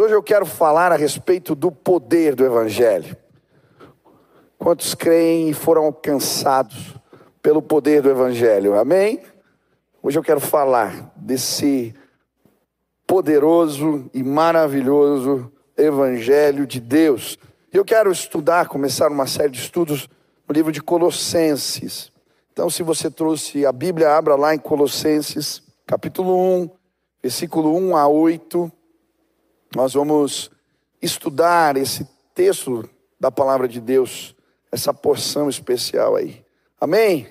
Hoje eu quero falar a respeito do poder do Evangelho. Quantos creem e foram alcançados pelo poder do Evangelho? Amém? Hoje eu quero falar desse poderoso e maravilhoso Evangelho de Deus. Eu quero estudar, começar uma série de estudos no livro de Colossenses. Então, se você trouxe a Bíblia, abra lá em Colossenses, capítulo 1, versículo 1 a 8. Nós vamos estudar esse texto da palavra de Deus, essa porção especial aí. Amém?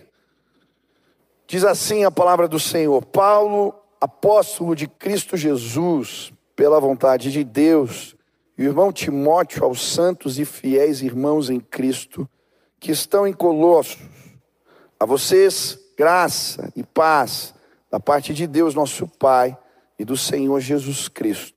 Diz assim a palavra do Senhor: Paulo, apóstolo de Cristo Jesus, pela vontade de Deus, e o irmão Timóteo aos santos e fiéis irmãos em Cristo, que estão em Colossos, a vocês graça e paz da parte de Deus, nosso Pai, e do Senhor Jesus Cristo.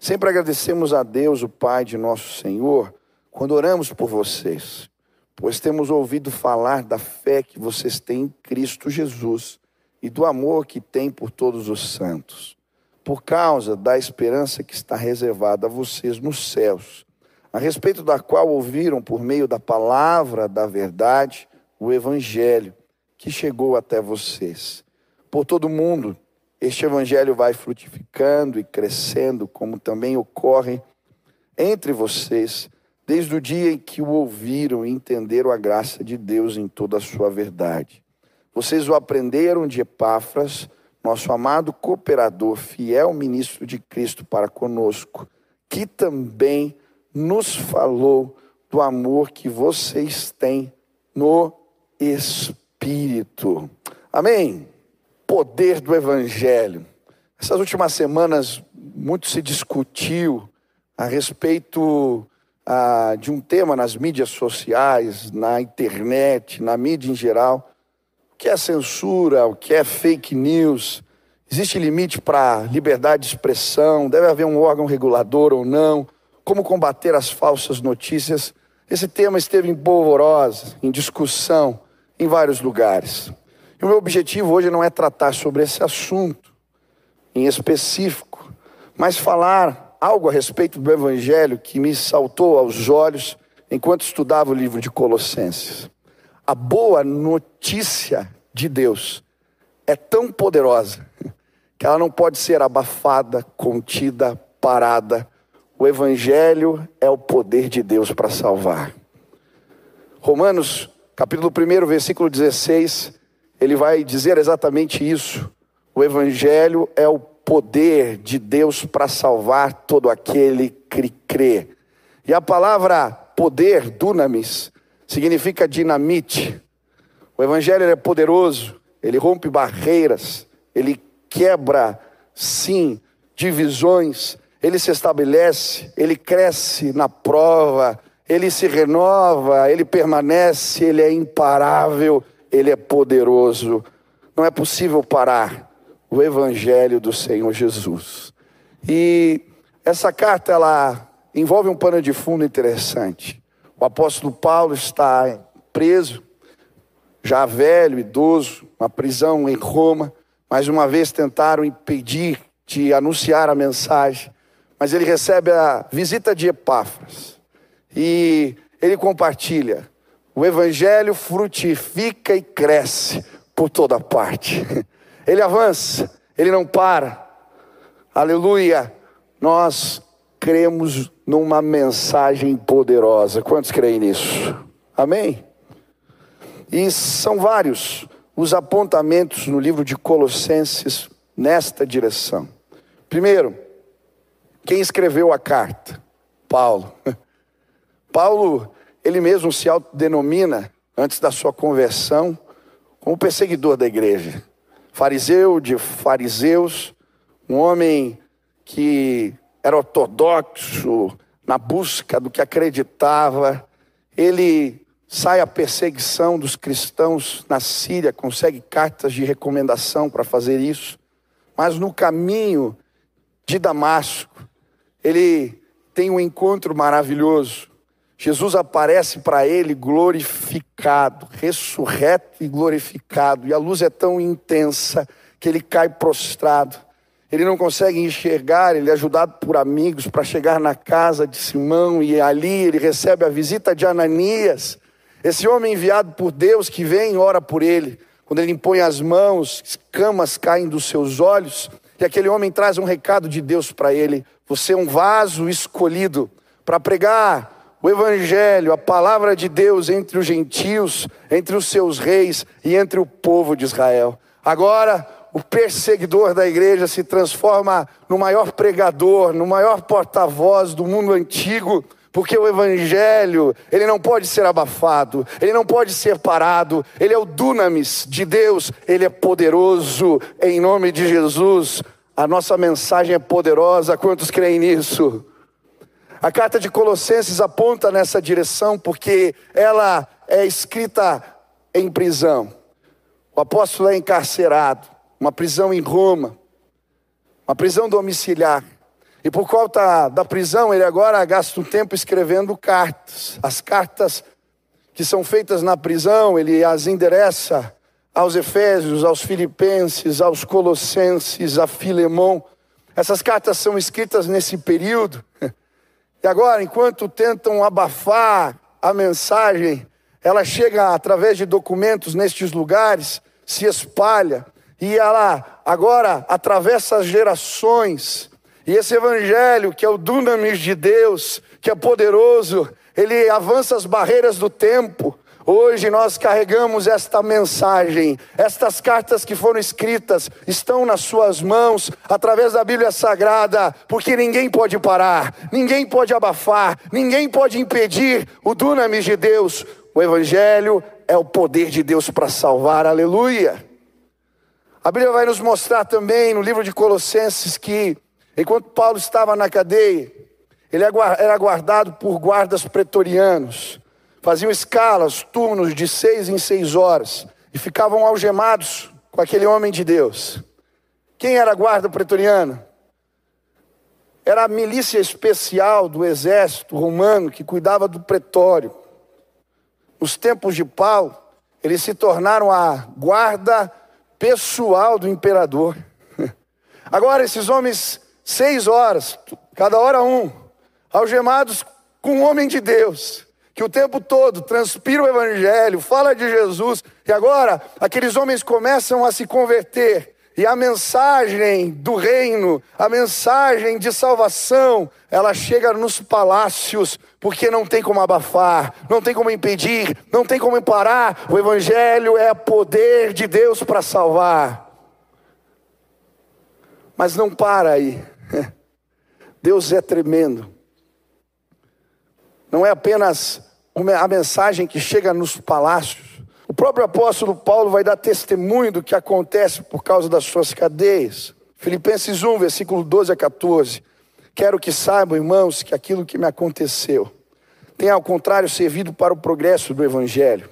Sempre agradecemos a Deus, o Pai de nosso Senhor, quando oramos por vocês, pois temos ouvido falar da fé que vocês têm em Cristo Jesus e do amor que têm por todos os santos, por causa da esperança que está reservada a vocês nos céus, a respeito da qual ouviram por meio da palavra da verdade o Evangelho que chegou até vocês. Por todo mundo, este evangelho vai frutificando e crescendo, como também ocorre entre vocês, desde o dia em que o ouviram e entenderam a graça de Deus em toda a sua verdade. Vocês o aprenderam de Epáfras, nosso amado cooperador, fiel ministro de Cristo para conosco, que também nos falou do amor que vocês têm no Espírito. Amém? Poder do Evangelho. Essas últimas semanas, muito se discutiu a respeito ah, de um tema nas mídias sociais, na internet, na mídia em geral. O que é censura? O que é fake news? Existe limite para liberdade de expressão? Deve haver um órgão regulador ou não? Como combater as falsas notícias? Esse tema esteve em polvorosa, em discussão em vários lugares. E o meu objetivo hoje não é tratar sobre esse assunto em específico, mas falar algo a respeito do Evangelho que me saltou aos olhos enquanto estudava o livro de Colossenses. A boa notícia de Deus é tão poderosa que ela não pode ser abafada, contida, parada. O Evangelho é o poder de Deus para salvar. Romanos, capítulo 1, versículo 16, ele vai dizer exatamente isso. O Evangelho é o poder de Deus para salvar todo aquele que crê. E a palavra poder, dunamis, significa dinamite. O Evangelho é poderoso, ele rompe barreiras, ele quebra, sim, divisões, ele se estabelece, ele cresce na prova, ele se renova, ele permanece, ele é imparável ele é poderoso. Não é possível parar o evangelho do Senhor Jesus. E essa carta ela envolve um pano de fundo interessante. O apóstolo Paulo está preso, já velho, idoso, uma prisão em Roma. Mais uma vez tentaram impedir de anunciar a mensagem, mas ele recebe a visita de Epáfras e ele compartilha o evangelho frutifica e cresce por toda parte. Ele avança, ele não para. Aleluia. Nós cremos numa mensagem poderosa. Quantos creem nisso? Amém? E são vários os apontamentos no livro de Colossenses nesta direção. Primeiro, quem escreveu a carta? Paulo. Paulo ele mesmo se autodenomina, antes da sua conversão, como perseguidor da igreja. Fariseu de fariseus, um homem que era ortodoxo na busca do que acreditava. Ele sai à perseguição dos cristãos na Síria, consegue cartas de recomendação para fazer isso. Mas no caminho de Damasco, ele tem um encontro maravilhoso Jesus aparece para ele glorificado, ressurreto e glorificado, e a luz é tão intensa que ele cai prostrado. ele não consegue enxergar, ele é ajudado por amigos para chegar na casa de Simão e ali ele recebe a visita de Ananias, esse homem enviado por Deus que vem e ora por ele. Quando ele impõe as mãos, escamas caem dos seus olhos e aquele homem traz um recado de Deus para ele: Você é um vaso escolhido para pregar o Evangelho, a palavra de Deus entre os gentios, entre os seus reis e entre o povo de Israel. Agora, o perseguidor da igreja se transforma no maior pregador, no maior porta-voz do mundo antigo, porque o evangelho, ele não pode ser abafado, ele não pode ser parado, ele é o dunamis de Deus, ele é poderoso em nome de Jesus. A nossa mensagem é poderosa, quantos creem nisso? A carta de Colossenses aponta nessa direção porque ela é escrita em prisão. O apóstolo é encarcerado uma prisão em Roma, uma prisão domiciliar. E por conta da prisão, ele agora gasta um tempo escrevendo cartas. As cartas que são feitas na prisão, ele as endereça aos Efésios, aos Filipenses, aos Colossenses, a Filemão. Essas cartas são escritas nesse período. E agora, enquanto tentam abafar a mensagem, ela chega através de documentos nestes lugares, se espalha e ela agora atravessa as gerações. E esse evangelho, que é o dunamis de Deus, que é poderoso, ele avança as barreiras do tempo. Hoje nós carregamos esta mensagem, estas cartas que foram escritas estão nas suas mãos através da Bíblia Sagrada, porque ninguém pode parar, ninguém pode abafar, ninguém pode impedir o dunamis de Deus. O Evangelho é o poder de Deus para salvar, aleluia. A Bíblia vai nos mostrar também no livro de Colossenses que, enquanto Paulo estava na cadeia, ele era guardado por guardas pretorianos. Faziam escalas, turnos de seis em seis horas e ficavam algemados com aquele homem de Deus. Quem era a guarda pretoriana? Era a milícia especial do exército romano que cuidava do pretório. Nos tempos de Paulo, eles se tornaram a guarda pessoal do imperador. Agora, esses homens, seis horas, cada hora um, algemados com um homem de Deus, que o tempo todo transpira o Evangelho, fala de Jesus, e agora aqueles homens começam a se converter, e a mensagem do reino, a mensagem de salvação, ela chega nos palácios, porque não tem como abafar, não tem como impedir, não tem como parar. O Evangelho é poder de Deus para salvar. Mas não para aí. Deus é tremendo. Não é apenas a mensagem que chega nos palácios, o próprio apóstolo Paulo vai dar testemunho do que acontece por causa das suas cadeias. Filipenses 1, versículo 12 a 14. Quero que saibam, irmãos, que aquilo que me aconteceu tem, ao contrário, servido para o progresso do Evangelho.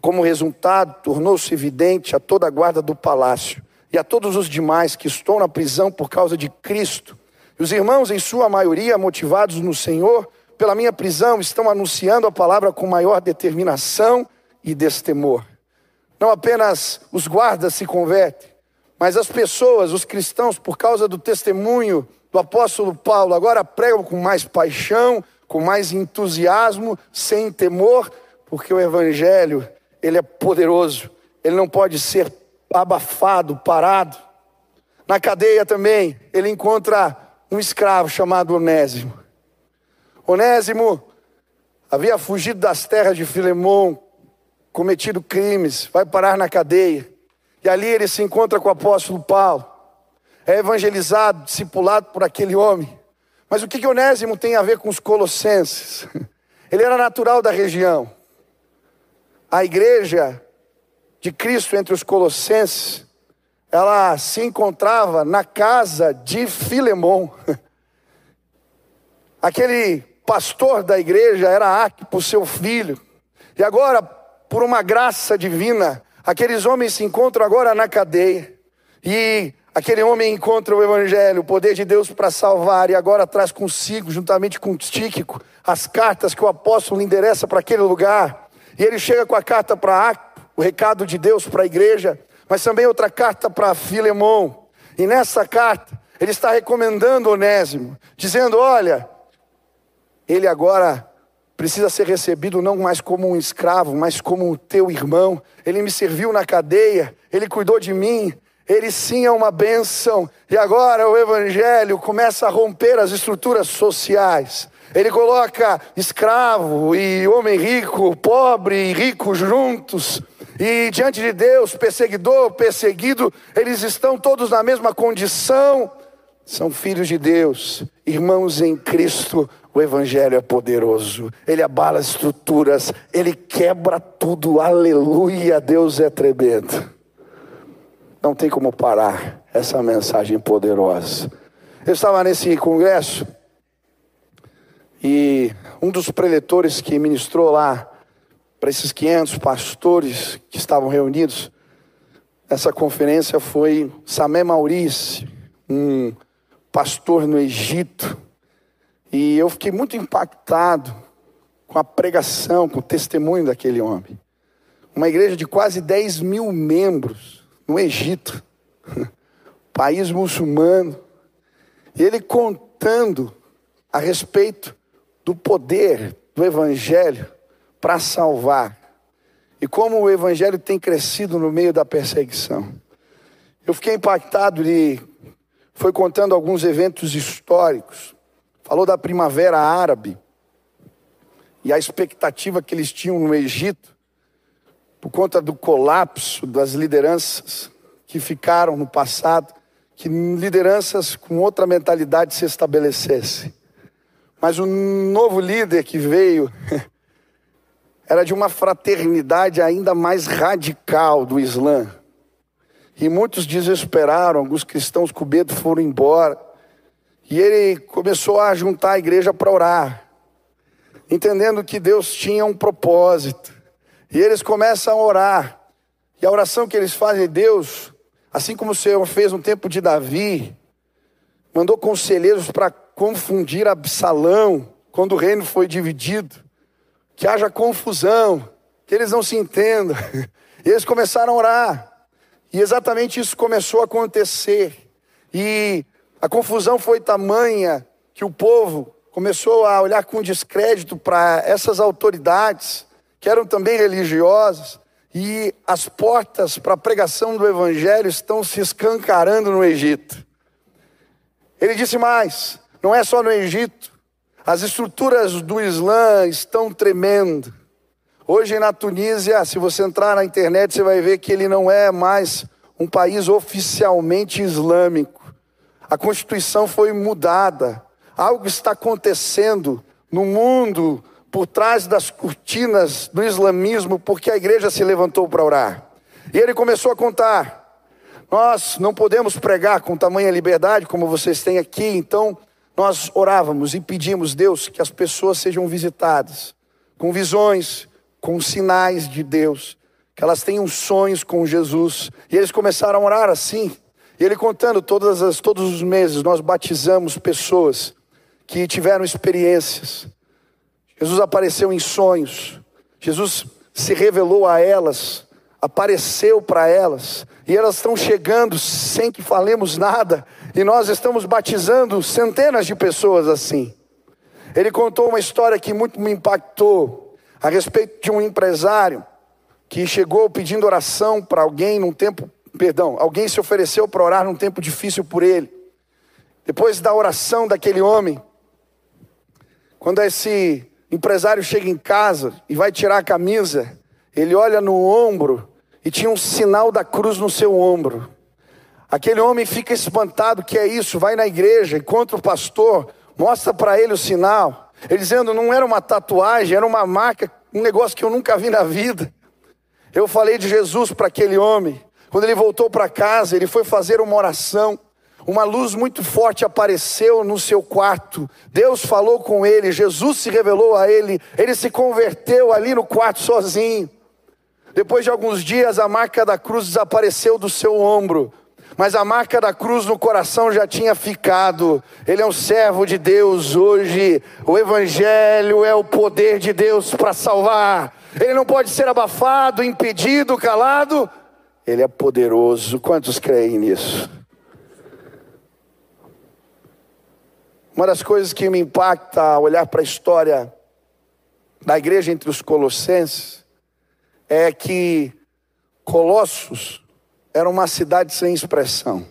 Como resultado, tornou-se evidente a toda a guarda do palácio e a todos os demais que estão na prisão por causa de Cristo. E os irmãos, em sua maioria, motivados no Senhor, pela minha prisão, estão anunciando a palavra com maior determinação e destemor. Não apenas os guardas se convertem, mas as pessoas, os cristãos, por causa do testemunho do apóstolo Paulo, agora pregam com mais paixão, com mais entusiasmo, sem temor, porque o evangelho, ele é poderoso, ele não pode ser abafado, parado. Na cadeia também, ele encontra um escravo chamado Onésimo. Onésimo havia fugido das terras de Filemão, cometido crimes, vai parar na cadeia. E ali ele se encontra com o apóstolo Paulo. É evangelizado, discipulado por aquele homem. Mas o que, que Onésimo tem a ver com os colossenses? Ele era natural da região. A igreja de Cristo entre os colossenses, ela se encontrava na casa de Filemão. Aquele pastor da igreja era Arquipo, seu filho. E agora por uma graça divina, aqueles homens se encontram agora na cadeia. E aquele homem encontra o Evangelho, o poder de Deus para salvar, e agora traz consigo, juntamente com Tíquico, as cartas que o apóstolo endereça para aquele lugar. E ele chega com a carta para o recado de Deus para a igreja, mas também outra carta para Filemão. E nessa carta, Ele está recomendando Onésimo, dizendo: olha, ele agora precisa ser recebido não mais como um escravo, mas como o teu irmão. Ele me serviu na cadeia, ele cuidou de mim, ele sim é uma bênção. E agora o Evangelho começa a romper as estruturas sociais. Ele coloca escravo e homem rico, pobre e rico juntos. E diante de Deus, perseguidor, perseguido, eles estão todos na mesma condição. São filhos de Deus, irmãos em Cristo. O Evangelho é poderoso, ele abala estruturas, ele quebra tudo. Aleluia, Deus é tremendo. Não tem como parar essa mensagem poderosa. Eu estava nesse congresso e um dos preletores que ministrou lá para esses 500 pastores que estavam reunidos nessa conferência foi Samé Maurice, um pastor no Egito. E eu fiquei muito impactado com a pregação, com o testemunho daquele homem. Uma igreja de quase 10 mil membros no Egito, país muçulmano. E ele contando a respeito do poder do Evangelho para salvar. E como o Evangelho tem crescido no meio da perseguição. Eu fiquei impactado e foi contando alguns eventos históricos. Falou da primavera árabe e a expectativa que eles tinham no Egito por conta do colapso das lideranças que ficaram no passado, que lideranças com outra mentalidade se estabelecessem. Mas o novo líder que veio era de uma fraternidade ainda mais radical do Islã. E muitos desesperaram, alguns cristãos com medo foram embora. E ele começou a juntar a igreja para orar, entendendo que Deus tinha um propósito. E eles começam a orar. E a oração que eles fazem, Deus, assim como o Senhor fez no tempo de Davi, mandou conselheiros para confundir Absalão quando o reino foi dividido, que haja confusão, que eles não se entendam. E eles começaram a orar. E exatamente isso começou a acontecer. E a confusão foi tamanha que o povo começou a olhar com descrédito para essas autoridades, que eram também religiosas, e as portas para a pregação do evangelho estão se escancarando no Egito. Ele disse mais: não é só no Egito. As estruturas do Islã estão tremendo. Hoje na Tunísia, se você entrar na internet, você vai ver que ele não é mais um país oficialmente islâmico. A Constituição foi mudada. Algo está acontecendo no mundo por trás das cortinas do islamismo, porque a igreja se levantou para orar. E ele começou a contar. Nós não podemos pregar com tamanha liberdade como vocês têm aqui, então nós orávamos e pedimos, Deus, que as pessoas sejam visitadas com visões, com sinais de Deus, que elas tenham sonhos com Jesus. E eles começaram a orar assim. E ele contando todas as, todos os meses, nós batizamos pessoas que tiveram experiências. Jesus apareceu em sonhos. Jesus se revelou a elas, apareceu para elas, e elas estão chegando sem que falemos nada, e nós estamos batizando centenas de pessoas assim. Ele contou uma história que muito me impactou a respeito de um empresário que chegou pedindo oração para alguém num tempo, perdão, alguém se ofereceu para orar num tempo difícil por ele. Depois da oração daquele homem, quando esse empresário chega em casa e vai tirar a camisa, ele olha no ombro e tinha um sinal da cruz no seu ombro. Aquele homem fica espantado, que é isso? Vai na igreja, encontra o pastor, mostra para ele o sinal. Ele dizendo, não era uma tatuagem, era uma marca, um negócio que eu nunca vi na vida. Eu falei de Jesus para aquele homem. Quando ele voltou para casa, ele foi fazer uma oração. Uma luz muito forte apareceu no seu quarto. Deus falou com ele, Jesus se revelou a ele. Ele se converteu ali no quarto sozinho. Depois de alguns dias, a marca da cruz desapareceu do seu ombro mas a marca da cruz no coração já tinha ficado. Ele é um servo de Deus hoje. O Evangelho é o poder de Deus para salvar. Ele não pode ser abafado, impedido, calado. Ele é poderoso. Quantos creem nisso? Uma das coisas que me impacta ao olhar para a história da igreja entre os colossenses é que Colossos era uma cidade sem expressão.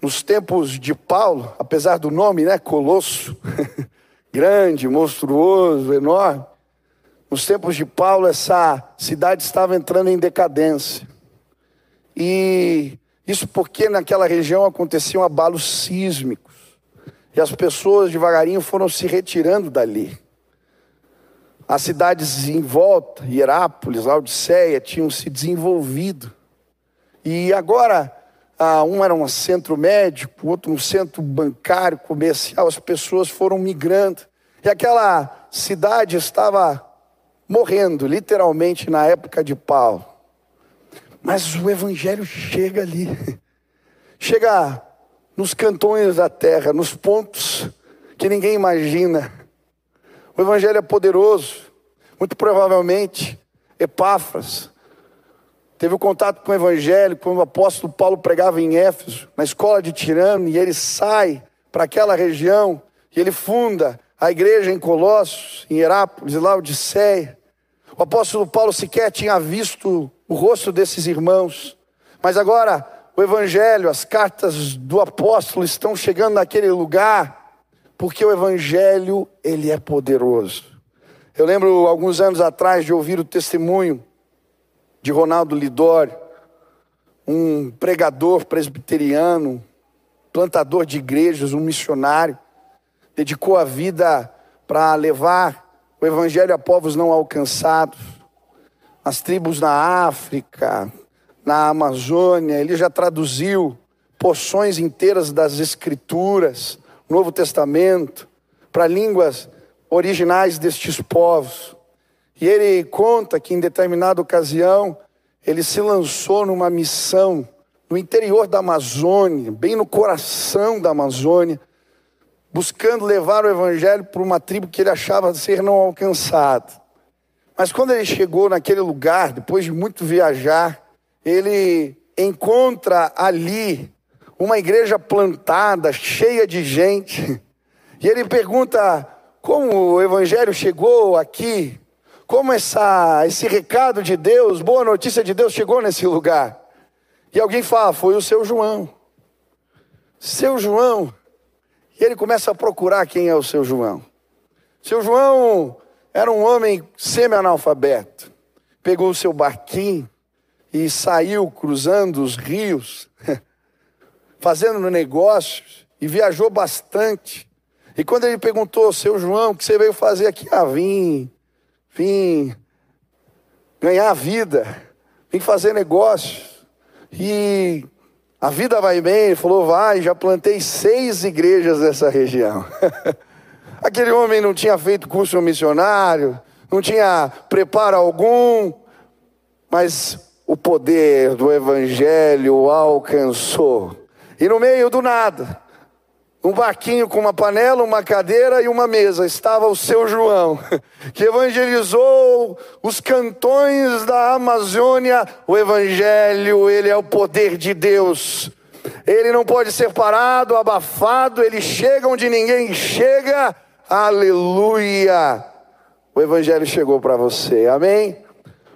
Nos tempos de Paulo, apesar do nome, né, Colosso, grande, monstruoso, enorme, nos tempos de Paulo essa cidade estava entrando em decadência. E isso porque naquela região aconteciam abalos sísmicos. E as pessoas devagarinho foram se retirando dali. As cidades em volta, Hierápolis, Laodiceia, tinham se desenvolvido. E agora, um era um centro médico, outro um centro bancário, comercial, as pessoas foram migrando. E aquela cidade estava morrendo, literalmente, na época de Paulo. Mas o Evangelho chega ali, chega nos cantões da terra, nos pontos que ninguém imagina. O Evangelho é poderoso, muito provavelmente, Epáfras teve o contato com o Evangelho quando o apóstolo Paulo pregava em Éfeso, na escola de Tirano, e ele sai para aquela região e ele funda a igreja em Colossos, em Herápolis, em Laodiceia. O apóstolo Paulo sequer tinha visto o rosto desses irmãos, mas agora o evangelho, as cartas do apóstolo estão chegando naquele lugar, porque o evangelho, ele é poderoso. Eu lembro alguns anos atrás de ouvir o testemunho de Ronaldo Lidório, um pregador presbiteriano, plantador de igrejas, um missionário, dedicou a vida para levar o evangelho a povos não alcançados, as tribos na África, na Amazônia, ele já traduziu porções inteiras das Escrituras, Novo Testamento, para línguas originais destes povos. E ele conta que em determinada ocasião ele se lançou numa missão no interior da Amazônia, bem no coração da Amazônia, buscando levar o evangelho para uma tribo que ele achava ser não alcançada. Mas quando ele chegou naquele lugar, depois de muito viajar, ele encontra ali uma igreja plantada, cheia de gente. E ele pergunta como o evangelho chegou aqui, como essa, esse recado de Deus, boa notícia de Deus chegou nesse lugar. E alguém fala, foi o seu João. Seu João e ele começa a procurar quem é o seu João. Seu João era um homem semi-analfabeto. Pegou o seu barquinho e saiu cruzando os rios, fazendo negócios e viajou bastante. E quando ele perguntou, seu João, o que você veio fazer aqui? Ah, vim, vim ganhar vida, vim fazer negócios. E a vida vai bem? Ele falou, vai, já plantei seis igrejas nessa região. Aquele homem não tinha feito curso missionário, não tinha preparo algum, mas o poder do Evangelho alcançou. E no meio do nada, um barquinho com uma panela, uma cadeira e uma mesa. Estava o seu João, que evangelizou os cantões da Amazônia. O evangelho, ele é o poder de Deus. Ele não pode ser parado, abafado, ele chega onde ninguém chega. Aleluia! O evangelho chegou para você. Amém?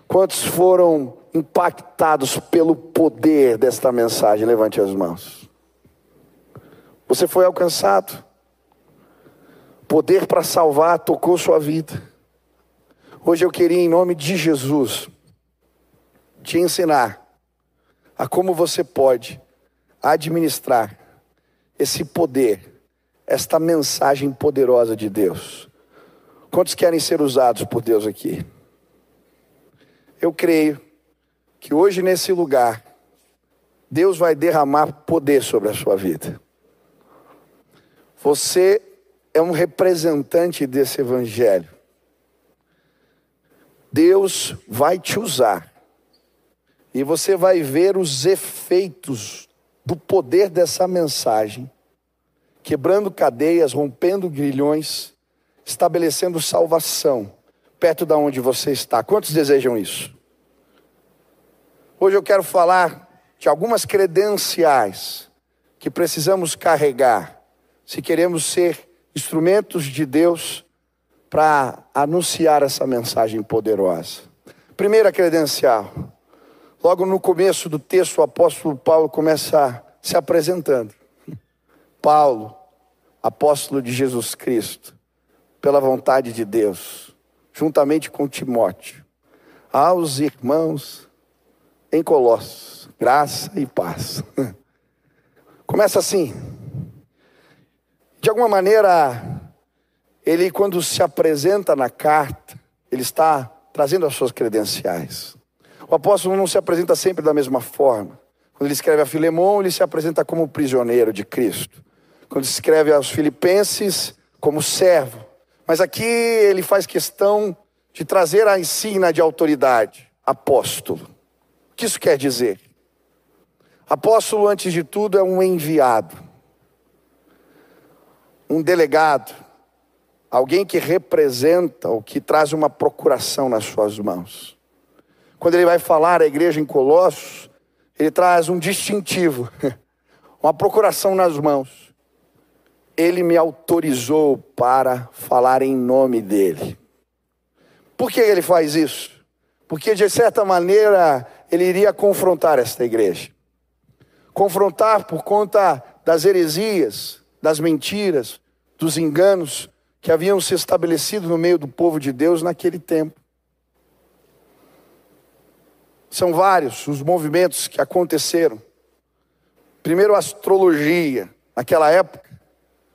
Quantos foram impactados pelo poder desta mensagem? Levante as mãos. Você foi alcançado. Poder para salvar tocou sua vida. Hoje eu queria, em nome de Jesus, te ensinar a como você pode administrar esse poder, esta mensagem poderosa de Deus. Quantos querem ser usados por Deus aqui? Eu creio que hoje nesse lugar, Deus vai derramar poder sobre a sua vida. Você é um representante desse evangelho. Deus vai te usar. E você vai ver os efeitos do poder dessa mensagem, quebrando cadeias, rompendo grilhões, estabelecendo salvação perto da onde você está. Quantos desejam isso? Hoje eu quero falar de algumas credenciais que precisamos carregar se queremos ser instrumentos de Deus para anunciar essa mensagem poderosa. Primeira credencial. Logo no começo do texto, o apóstolo Paulo começa se apresentando. Paulo, apóstolo de Jesus Cristo, pela vontade de Deus, juntamente com Timóteo, aos irmãos em Colossos, graça e paz. Começa assim. De alguma maneira, ele, quando se apresenta na carta, ele está trazendo as suas credenciais. O apóstolo não se apresenta sempre da mesma forma. Quando ele escreve a Filemão, ele se apresenta como prisioneiro de Cristo. Quando escreve aos Filipenses, como servo. Mas aqui ele faz questão de trazer a ensina de autoridade, apóstolo. O que isso quer dizer? Apóstolo, antes de tudo, é um enviado, um delegado, alguém que representa ou que traz uma procuração nas suas mãos. Quando ele vai falar à igreja em Colossos, ele traz um distintivo, uma procuração nas mãos. Ele me autorizou para falar em nome dele. Por que ele faz isso? Porque de certa maneira ele iria confrontar esta igreja. Confrontar por conta das heresias, das mentiras, dos enganos que haviam se estabelecido no meio do povo de Deus naquele tempo. São vários os movimentos que aconteceram. Primeiro, a astrologia. Naquela época,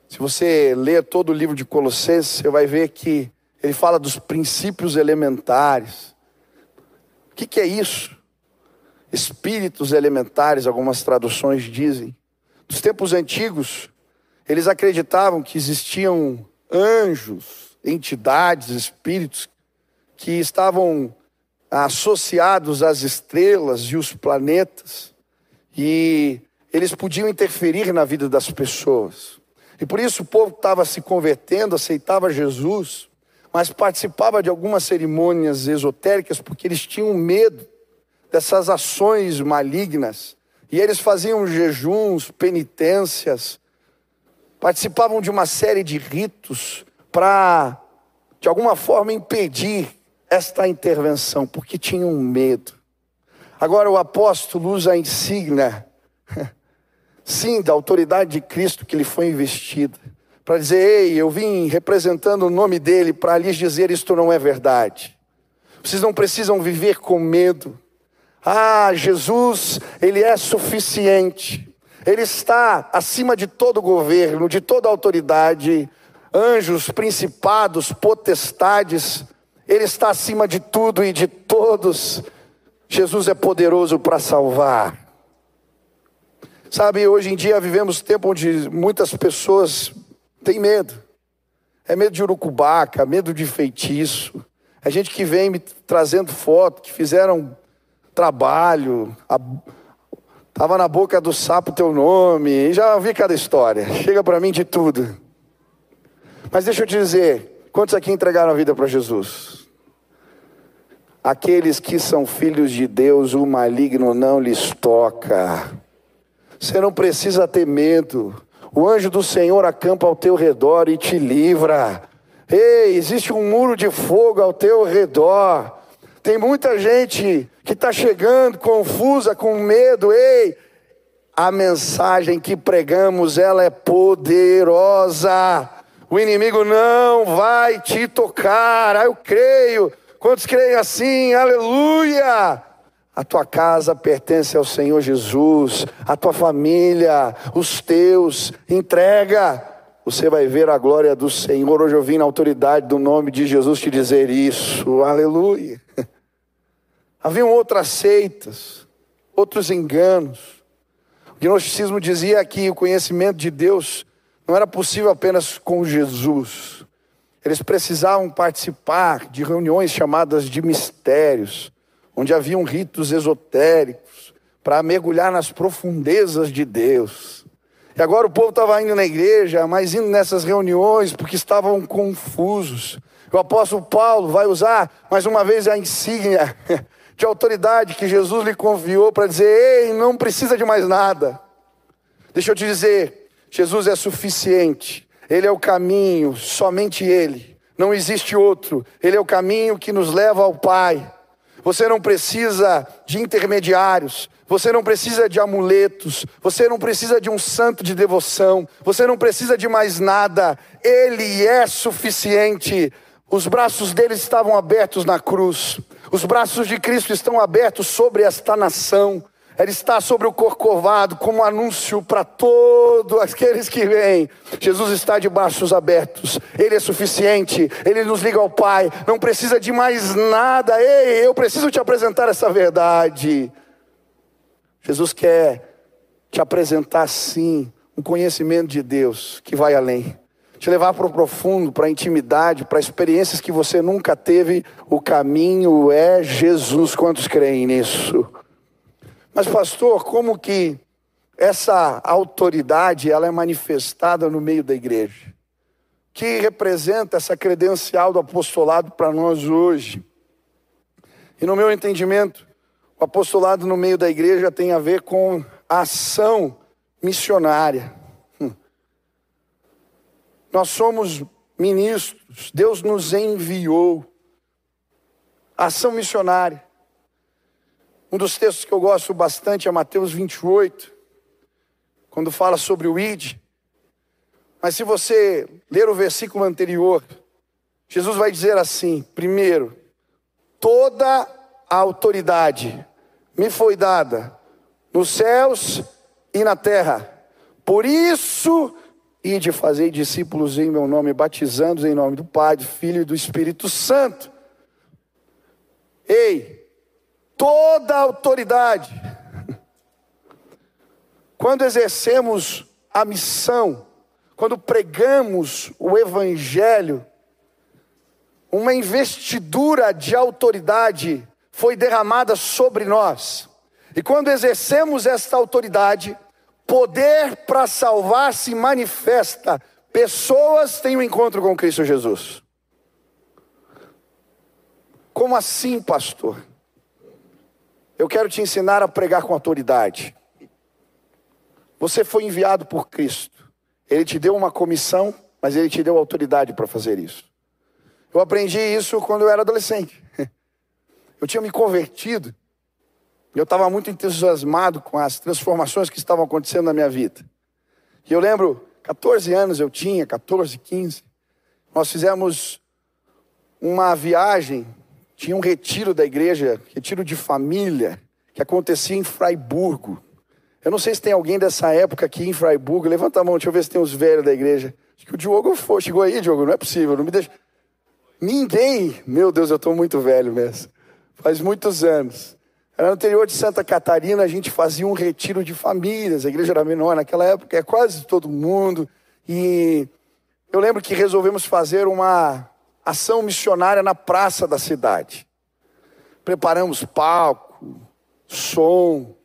se você ler todo o livro de Colossenses, você vai ver que ele fala dos princípios elementares. O que, que é isso? Espíritos elementares, algumas traduções dizem. Nos tempos antigos, eles acreditavam que existiam anjos, entidades, espíritos que estavam associados às estrelas e os planetas e eles podiam interferir na vida das pessoas. E por isso o povo estava se convertendo, aceitava Jesus, mas participava de algumas cerimônias esotéricas porque eles tinham medo dessas ações malignas. E eles faziam jejuns, penitências, participavam de uma série de ritos para, de alguma forma, impedir esta intervenção, porque tinham medo. Agora o apóstolo usa a insígnia, sim, da autoridade de Cristo que lhe foi investida, para dizer: Ei, eu vim representando o nome dele para lhes dizer isto não é verdade. Vocês não precisam viver com medo. Ah, Jesus, ele é suficiente. Ele está acima de todo governo, de toda autoridade, anjos, principados, potestades, Ele está acima de tudo e de todos. Jesus é poderoso para salvar. Sabe, hoje em dia vivemos tempo onde muitas pessoas têm medo. É medo de urucubaca, medo de feitiço. É gente que vem me trazendo foto, que fizeram trabalho, a Estava na boca do sapo teu nome, e já ouvi cada história. Chega para mim de tudo. Mas deixa eu te dizer, quantos aqui entregaram a vida para Jesus? Aqueles que são filhos de Deus, o maligno não lhes toca. Você não precisa ter medo. O anjo do Senhor acampa ao teu redor e te livra. Ei, existe um muro de fogo ao teu redor. Tem muita gente que está chegando confusa, com medo. Ei, a mensagem que pregamos, ela é poderosa. O inimigo não vai te tocar. Ah, eu creio. Quantos creem assim? Aleluia! A tua casa pertence ao Senhor Jesus, a tua família, os teus, entrega. Você vai ver a glória do Senhor. Hoje eu vim na autoridade do nome de Jesus te dizer isso. Aleluia. Haviam outras seitas, outros enganos. O gnosticismo dizia que o conhecimento de Deus não era possível apenas com Jesus. Eles precisavam participar de reuniões chamadas de mistérios, onde haviam ritos esotéricos para mergulhar nas profundezas de Deus. E agora o povo estava indo na igreja, mas indo nessas reuniões porque estavam confusos. O apóstolo Paulo vai usar mais uma vez a insígnia de autoridade que Jesus lhe confiou para dizer: ei, não precisa de mais nada. Deixa eu te dizer, Jesus é suficiente, Ele é o caminho, somente Ele, não existe outro, Ele é o caminho que nos leva ao Pai. Você não precisa de intermediários, você não precisa de amuletos, você não precisa de um santo de devoção, você não precisa de mais nada, Ele é suficiente. Os braços dele estavam abertos na cruz, os braços de Cristo estão abertos sobre esta nação. Ele está sobre o corcovado como anúncio para todos aqueles que vêm. Jesus está de braços abertos. Ele é suficiente. Ele nos liga ao Pai. Não precisa de mais nada. Ei, eu preciso te apresentar essa verdade. Jesus quer te apresentar sim um conhecimento de Deus que vai além. Te levar para o profundo, para a intimidade, para experiências que você nunca teve. O caminho é Jesus. Quantos creem nisso? Mas pastor, como que essa autoridade ela é manifestada no meio da igreja? Que representa essa credencial do apostolado para nós hoje? E no meu entendimento, o apostolado no meio da igreja tem a ver com a ação missionária. Nós somos ministros, Deus nos enviou. Ação missionária. Um dos textos que eu gosto bastante é Mateus 28, quando fala sobre o ID. Mas se você ler o versículo anterior, Jesus vai dizer assim: primeiro, toda a autoridade me foi dada nos céus e na terra. Por isso, e de fazer discípulos em meu nome, batizando-os em nome do Pai, do Filho e do Espírito Santo. Ei, toda autoridade. Quando exercemos a missão, quando pregamos o Evangelho, uma investidura de autoridade foi derramada sobre nós. E quando exercemos esta autoridade, poder para salvar se manifesta. Pessoas têm um encontro com Cristo Jesus. Como assim, pastor? Eu quero te ensinar a pregar com autoridade. Você foi enviado por Cristo. Ele te deu uma comissão, mas ele te deu autoridade para fazer isso. Eu aprendi isso quando eu era adolescente. Eu tinha me convertido. Eu estava muito entusiasmado com as transformações que estavam acontecendo na minha vida. E eu lembro, 14 anos eu tinha, 14, 15. Nós fizemos uma viagem tinha um retiro da igreja, retiro de família, que acontecia em Fraiburgo. Eu não sei se tem alguém dessa época aqui em Fraiburgo. Levanta a mão, deixa eu ver se tem os velhos da igreja. Acho que o Diogo foi. Chegou aí, Diogo? Não é possível, não me deixa. Ninguém. Meu Deus, eu estou muito velho mesmo. Faz muitos anos. Era no interior de Santa Catarina, a gente fazia um retiro de famílias. A igreja era menor naquela época, é quase todo mundo. E eu lembro que resolvemos fazer uma ação missionária na praça da cidade. Preparamos palco, som,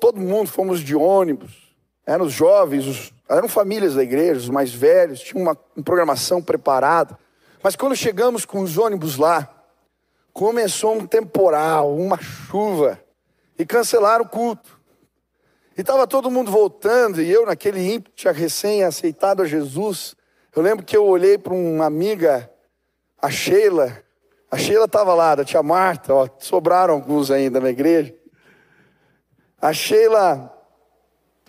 todo mundo fomos de ônibus. Eram os jovens, os, eram famílias da igreja, os mais velhos, tinha uma, uma programação preparada. Mas quando chegamos com os ônibus lá, começou um temporal, uma chuva, e cancelaram o culto. E estava todo mundo voltando, e eu, naquele ímpeto, tinha recém aceitado a Jesus. Eu lembro que eu olhei para uma amiga a Sheila, a Sheila estava lá, da tia Marta, ó, sobraram alguns ainda na igreja. A Sheila,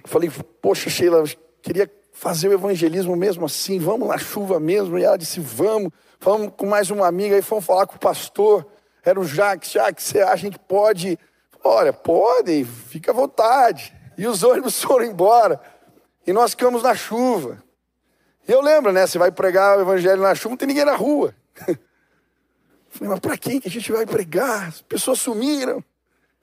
falei, poxa, Sheila, queria fazer o evangelismo mesmo assim, vamos na chuva mesmo. E ela disse, vamos, vamos com mais uma amiga, aí fomos falar com o pastor, era o Jacques, Jacques, você acha que a gente pode? Olha, pode, fica à vontade. E os ônibus foram embora, e nós ficamos na chuva. E eu lembro, né, você vai pregar o evangelho na chuva, não tem ninguém na rua. Falei, mas para quem que a gente vai pregar? As pessoas sumiram.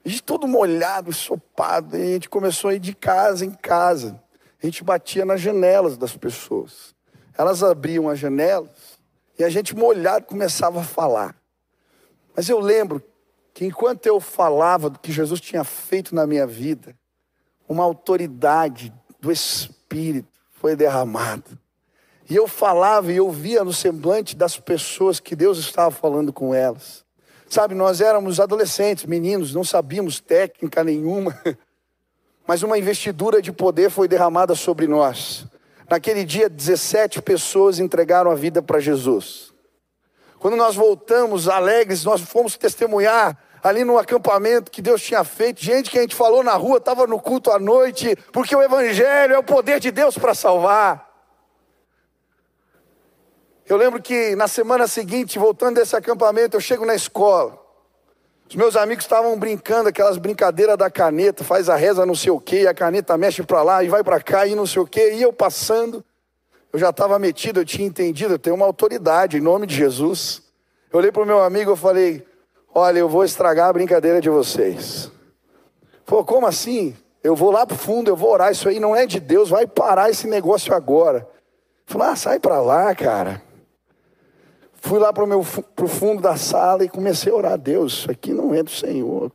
A gente todo molhado, ensopado. E a gente começou a ir de casa em casa. A gente batia nas janelas das pessoas. Elas abriam as janelas e a gente molhado começava a falar. Mas eu lembro que enquanto eu falava do que Jesus tinha feito na minha vida, uma autoridade do Espírito foi derramada. E eu falava e eu via no semblante das pessoas que Deus estava falando com elas. Sabe, nós éramos adolescentes, meninos, não sabíamos técnica nenhuma. mas uma investidura de poder foi derramada sobre nós. Naquele dia, 17 pessoas entregaram a vida para Jesus. Quando nós voltamos alegres, nós fomos testemunhar ali no acampamento que Deus tinha feito. Gente que a gente falou na rua, estava no culto à noite, porque o Evangelho é o poder de Deus para salvar. Eu lembro que na semana seguinte, voltando desse acampamento, eu chego na escola. Os meus amigos estavam brincando aquelas brincadeiras da caneta, faz a reza não sei o quê, e a caneta mexe para lá e vai para cá e não sei o quê. E eu passando, eu já estava metido, eu tinha entendido, eu tenho uma autoridade em nome de Jesus. Eu olhei para o meu amigo e falei: Olha, eu vou estragar a brincadeira de vocês. Falou, como assim? Eu vou lá para o fundo, eu vou orar, isso aí não é de Deus, vai parar esse negócio agora. Falou, ah, sai para lá, cara. Fui lá para o fundo da sala e comecei a orar. Deus, isso aqui não é do Senhor.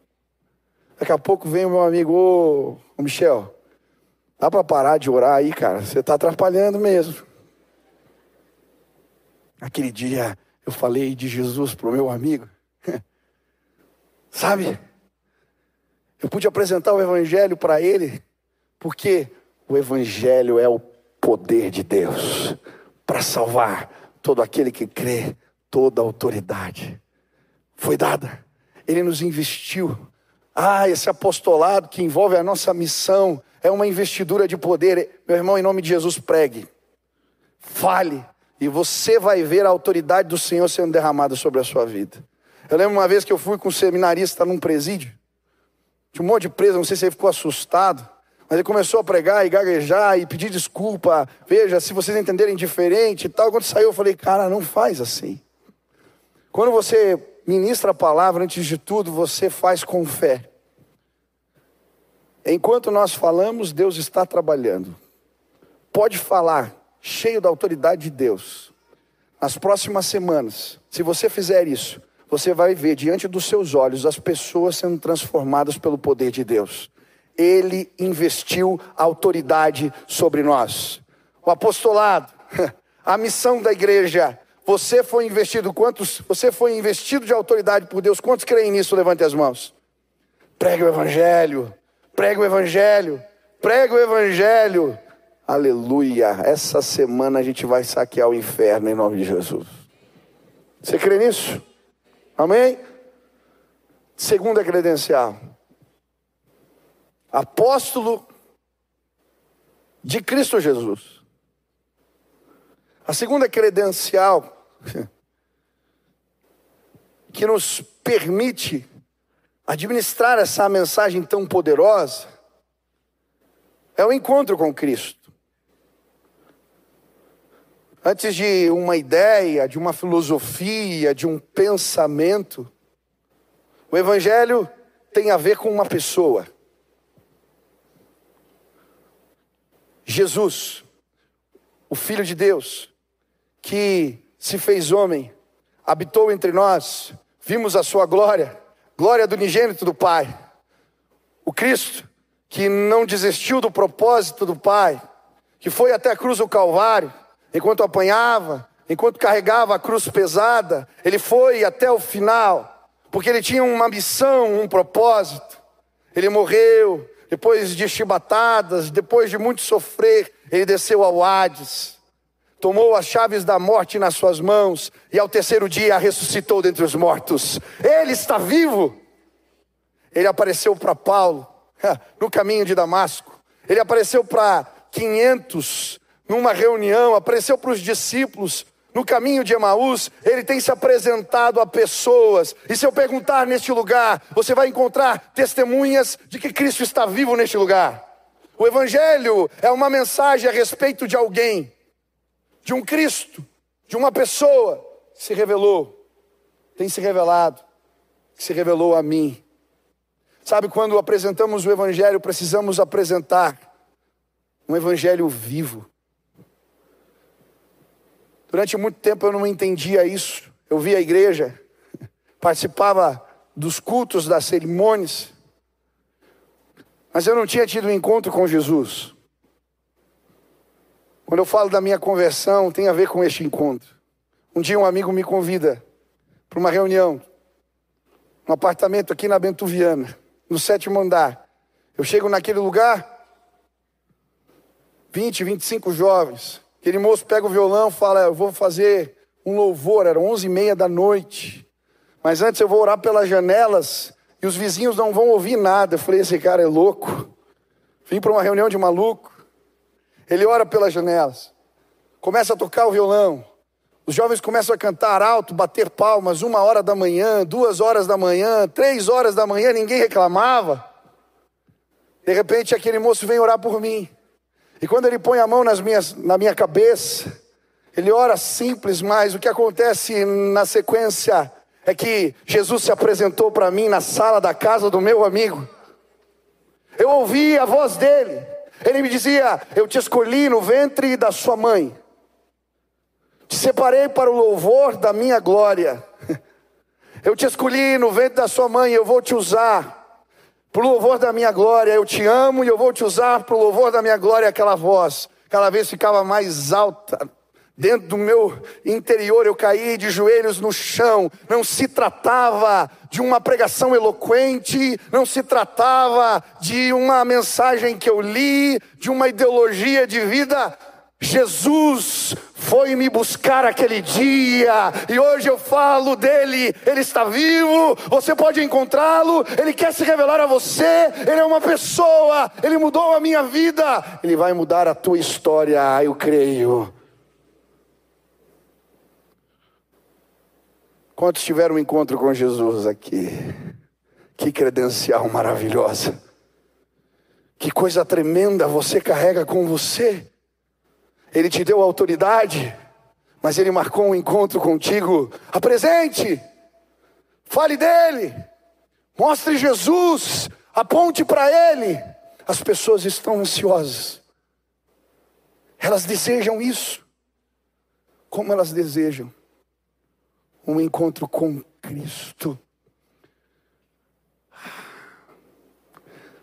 Daqui a pouco vem o meu amigo, ô, ô Michel, dá para parar de orar aí, cara? Você está atrapalhando mesmo. Aquele dia eu falei de Jesus para o meu amigo. Sabe? Eu pude apresentar o Evangelho para ele, porque o Evangelho é o poder de Deus para salvar todo aquele que crê, toda autoridade foi dada. Ele nos investiu. Ah, esse apostolado que envolve a nossa missão é uma investidura de poder. Meu irmão, em nome de Jesus, pregue. Fale. E você vai ver a autoridade do Senhor sendo derramada sobre a sua vida. Eu lembro uma vez que eu fui com um seminarista num presídio. Tinha um monte de preso, não sei se ele ficou assustado. Mas ele começou a pregar e gaguejar e pedir desculpa. Veja, se vocês entenderem diferente e tal. Quando saiu, eu falei, cara, não faz assim. Quando você ministra a palavra, antes de tudo, você faz com fé. Enquanto nós falamos, Deus está trabalhando. Pode falar, cheio da autoridade de Deus. Nas próximas semanas, se você fizer isso, você vai ver diante dos seus olhos as pessoas sendo transformadas pelo poder de Deus. Ele investiu autoridade sobre nós. O apostolado, a missão da igreja. Você foi investido quantos? Você foi investido de autoridade por Deus. Quantos creem nisso? Levante as mãos. Pregue o evangelho. Pregue o evangelho. Pregue o evangelho. Aleluia. Essa semana a gente vai saquear o inferno em nome de Jesus. Você crê nisso? Amém? Segunda credencial apóstolo de Cristo Jesus. A segunda credencial que nos permite administrar essa mensagem tão poderosa é o encontro com Cristo. Antes de uma ideia, de uma filosofia, de um pensamento, o Evangelho tem a ver com uma pessoa. Jesus, o Filho de Deus, que se fez homem, habitou entre nós, vimos a sua glória, glória do unigênito do Pai. O Cristo, que não desistiu do propósito do Pai, que foi até a cruz do Calvário, enquanto apanhava, enquanto carregava a cruz pesada, ele foi até o final, porque ele tinha uma missão, um propósito. Ele morreu, depois de chibatadas, depois de muito sofrer, ele desceu ao Hades, tomou as chaves da morte nas suas mãos e ao terceiro dia ressuscitou dentre os mortos. Ele está vivo. Ele apareceu para Paulo no caminho de Damasco. Ele apareceu para 500 numa reunião, apareceu para os discípulos no caminho de Emaús, ele tem se apresentado a pessoas. E se eu perguntar neste lugar, você vai encontrar testemunhas de que Cristo está vivo neste lugar. O Evangelho é uma mensagem a respeito de alguém, de um Cristo, de uma pessoa que se revelou, tem se revelado, que se revelou a mim. Sabe, quando apresentamos o Evangelho, precisamos apresentar um Evangelho vivo Durante muito tempo eu não entendia isso. Eu via a igreja, participava dos cultos, das cerimônias, mas eu não tinha tido um encontro com Jesus. Quando eu falo da minha conversão, tem a ver com este encontro. Um dia um amigo me convida para uma reunião, um apartamento aqui na Bento Viana, no sétimo andar. Eu chego naquele lugar, 20, 25 jovens. Aquele moço pega o violão, fala: Eu vou fazer um louvor. Era 11 e meia da noite. Mas antes eu vou orar pelas janelas e os vizinhos não vão ouvir nada. Eu falei: Esse cara é louco. Vim para uma reunião de maluco. Ele ora pelas janelas, começa a tocar o violão. Os jovens começam a cantar alto, bater palmas, uma hora da manhã, duas horas da manhã, três horas da manhã, ninguém reclamava. De repente aquele moço vem orar por mim. E quando ele põe a mão nas minhas, na minha cabeça, ele ora simples, mas o que acontece na sequência é que Jesus se apresentou para mim na sala da casa do meu amigo. Eu ouvi a voz dele. Ele me dizia: Eu te escolhi no ventre da sua mãe. Te separei para o louvor da minha glória. Eu te escolhi no ventre da sua mãe, eu vou te usar para o louvor da minha glória, eu te amo e eu vou te usar para o louvor da minha glória. Aquela voz cada vez ficava mais alta. Dentro do meu interior eu caí de joelhos no chão. Não se tratava de uma pregação eloquente, não se tratava de uma mensagem que eu li, de uma ideologia de vida. Jesus foi me buscar aquele dia, e hoje eu falo dele, ele está vivo, você pode encontrá-lo, ele quer se revelar a você, ele é uma pessoa, ele mudou a minha vida, ele vai mudar a tua história, eu creio. Quantos tiveram um encontro com Jesus aqui? Que credencial maravilhosa, que coisa tremenda você carrega com você. Ele te deu autoridade, mas ele marcou um encontro contigo. Apresente, fale dele, mostre Jesus, aponte para ele. As pessoas estão ansiosas, elas desejam isso. Como elas desejam um encontro com Cristo.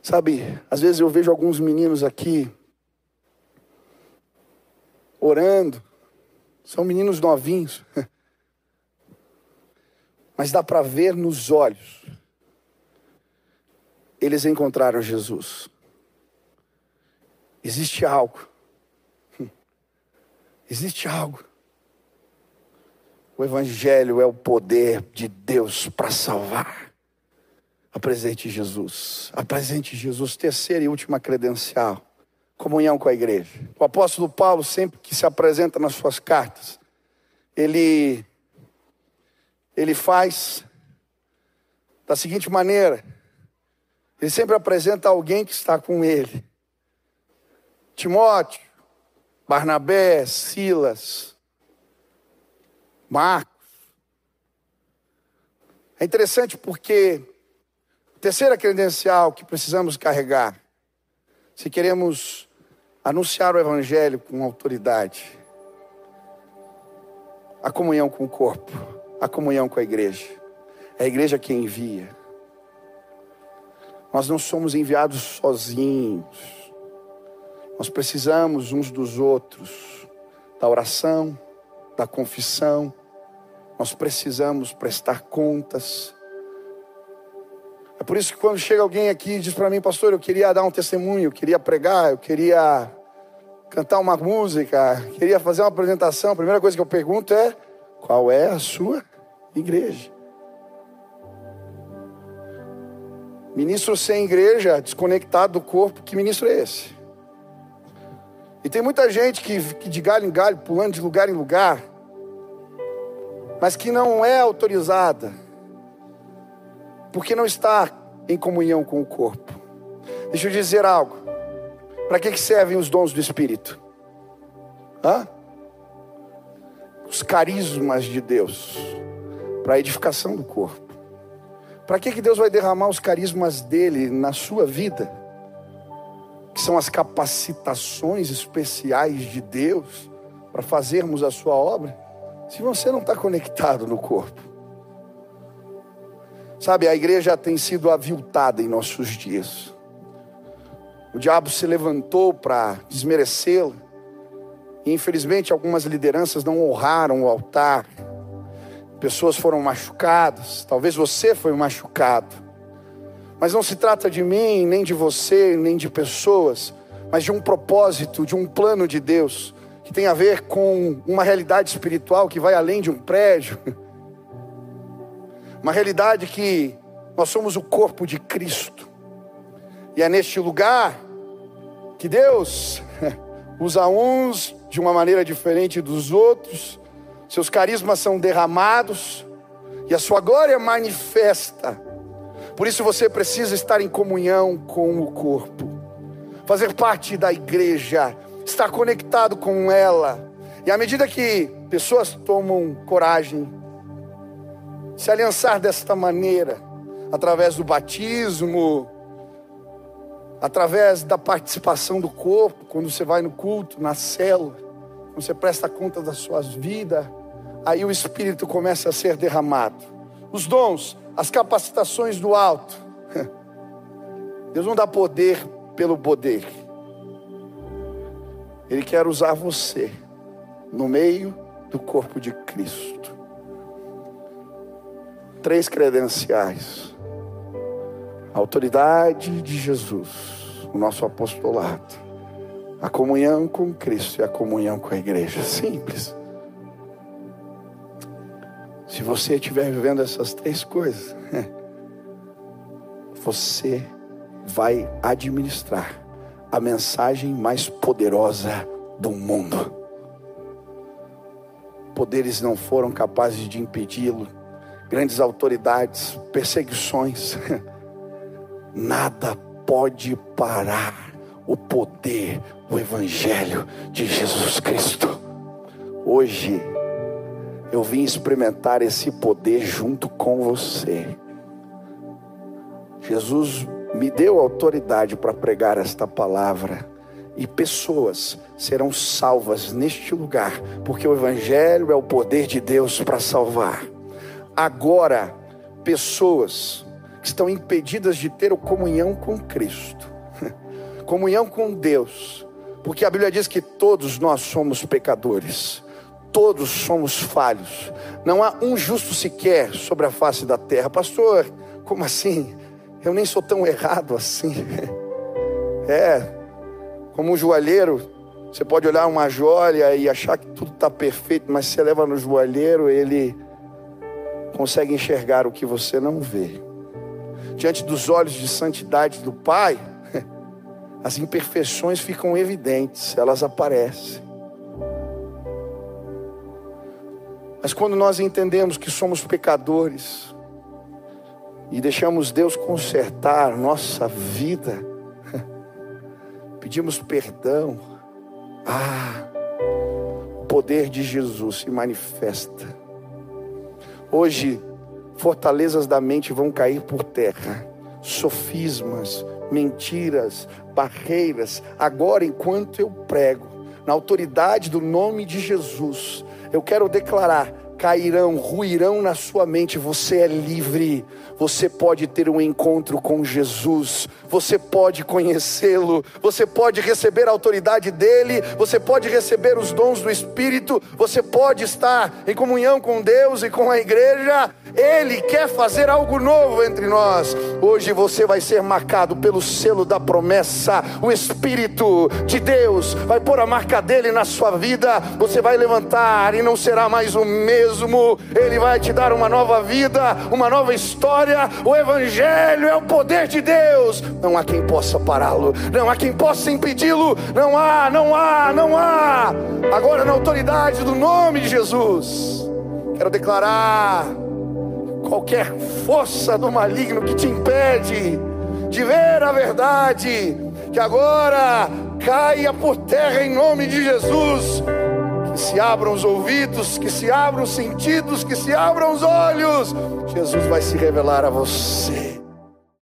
Sabe, às vezes eu vejo alguns meninos aqui orando. São meninos novinhos. Mas dá para ver nos olhos. Eles encontraram Jesus. Existe algo. Existe algo. O Evangelho é o poder de Deus para salvar. Apresente Jesus. Apresente Jesus. Terceira e última credencial comunhão com a igreja. O apóstolo Paulo, sempre que se apresenta nas suas cartas, ele, ele faz da seguinte maneira: ele sempre apresenta alguém que está com ele. Timóteo, Barnabé, Silas, Marcos. É interessante porque a terceira credencial que precisamos carregar, se queremos anunciar o Evangelho com autoridade, a comunhão com o corpo, a comunhão com a igreja. É a igreja que envia. Nós não somos enviados sozinhos. Nós precisamos uns dos outros, da oração, da confissão. Nós precisamos prestar contas. É por isso que quando chega alguém aqui e diz para mim, pastor, eu queria dar um testemunho, eu queria pregar, eu queria cantar uma música, queria fazer uma apresentação, a primeira coisa que eu pergunto é: qual é a sua igreja? Ministro sem igreja, desconectado do corpo, que ministro é esse? E tem muita gente que, que de galho em galho, pulando de lugar em lugar, mas que não é autorizada, porque não está em comunhão com o corpo. Deixa eu dizer algo. Para que, que servem os dons do Espírito? Hã? Os carismas de Deus para a edificação do corpo. Para que, que Deus vai derramar os carismas dele na sua vida? Que são as capacitações especiais de Deus para fazermos a sua obra, se você não está conectado no corpo. Sabe, a igreja tem sido aviltada em nossos dias. O diabo se levantou para desmerecê-la. E infelizmente algumas lideranças não honraram o altar. Pessoas foram machucadas. Talvez você foi machucado. Mas não se trata de mim, nem de você, nem de pessoas, mas de um propósito, de um plano de Deus, que tem a ver com uma realidade espiritual que vai além de um prédio. Uma realidade que nós somos o corpo de Cristo. E é neste lugar que Deus usa uns de uma maneira diferente dos outros, seus carismas são derramados e a sua glória manifesta. Por isso você precisa estar em comunhão com o corpo, fazer parte da igreja, estar conectado com ela. E à medida que pessoas tomam coragem, se aliançar desta maneira, através do batismo, através da participação do corpo, quando você vai no culto, na célula, quando você presta conta das suas vidas, aí o Espírito começa a ser derramado. Os dons, as capacitações do alto. Deus não dá poder pelo poder. Ele quer usar você no meio do corpo de Cristo. Três credenciais: a autoridade de Jesus, o nosso apostolado, a comunhão com Cristo e a comunhão com a igreja. Simples. Se você estiver vivendo essas três coisas, você vai administrar a mensagem mais poderosa do mundo. Poderes não foram capazes de impedi-lo, grandes autoridades, perseguições, nada pode parar o poder do Evangelho de Jesus Cristo. Hoje, eu vim experimentar esse poder junto com você. Jesus me deu autoridade para pregar esta palavra. E pessoas serão salvas neste lugar, porque o Evangelho é o poder de Deus para salvar. Agora, pessoas estão impedidas de ter comunhão com Cristo, comunhão com Deus, porque a Bíblia diz que todos nós somos pecadores, todos somos falhos, não há um justo sequer sobre a face da terra. Pastor, como assim? Eu nem sou tão errado assim. É, como um joalheiro, você pode olhar uma joia e achar que tudo está perfeito, mas você leva no joalheiro, ele consegue enxergar o que você não vê. Diante dos olhos de santidade do Pai, as imperfeições ficam evidentes, elas aparecem. Mas quando nós entendemos que somos pecadores, e deixamos Deus consertar nossa vida, pedimos perdão, ah, o poder de Jesus se manifesta. Hoje, fortalezas da mente vão cair por terra, sofismas, mentiras, barreiras. Agora, enquanto eu prego, na autoridade do nome de Jesus, eu quero declarar cairão, ruirão na sua mente. Você é livre, você pode ter um encontro com Jesus, você pode conhecê-lo, você pode receber a autoridade dele, você pode receber os dons do Espírito, você pode estar em comunhão com Deus e com a igreja. Ele quer fazer algo novo entre nós. Hoje você vai ser marcado pelo selo da promessa. O Espírito de Deus vai pôr a marca dele na sua vida. Você vai levantar e não será mais o mesmo. Ele vai te dar uma nova vida, uma nova história. O Evangelho é o poder de Deus. Não há quem possa pará-lo, não há quem possa impedi-lo. Não há, não há, não há. Agora, na autoridade do nome de Jesus, quero declarar qualquer força do maligno que te impede de ver a verdade, que agora caia por terra em nome de Jesus. Que se abram os ouvidos, que se abram os sentidos, que se abram os olhos. Jesus vai se revelar a você.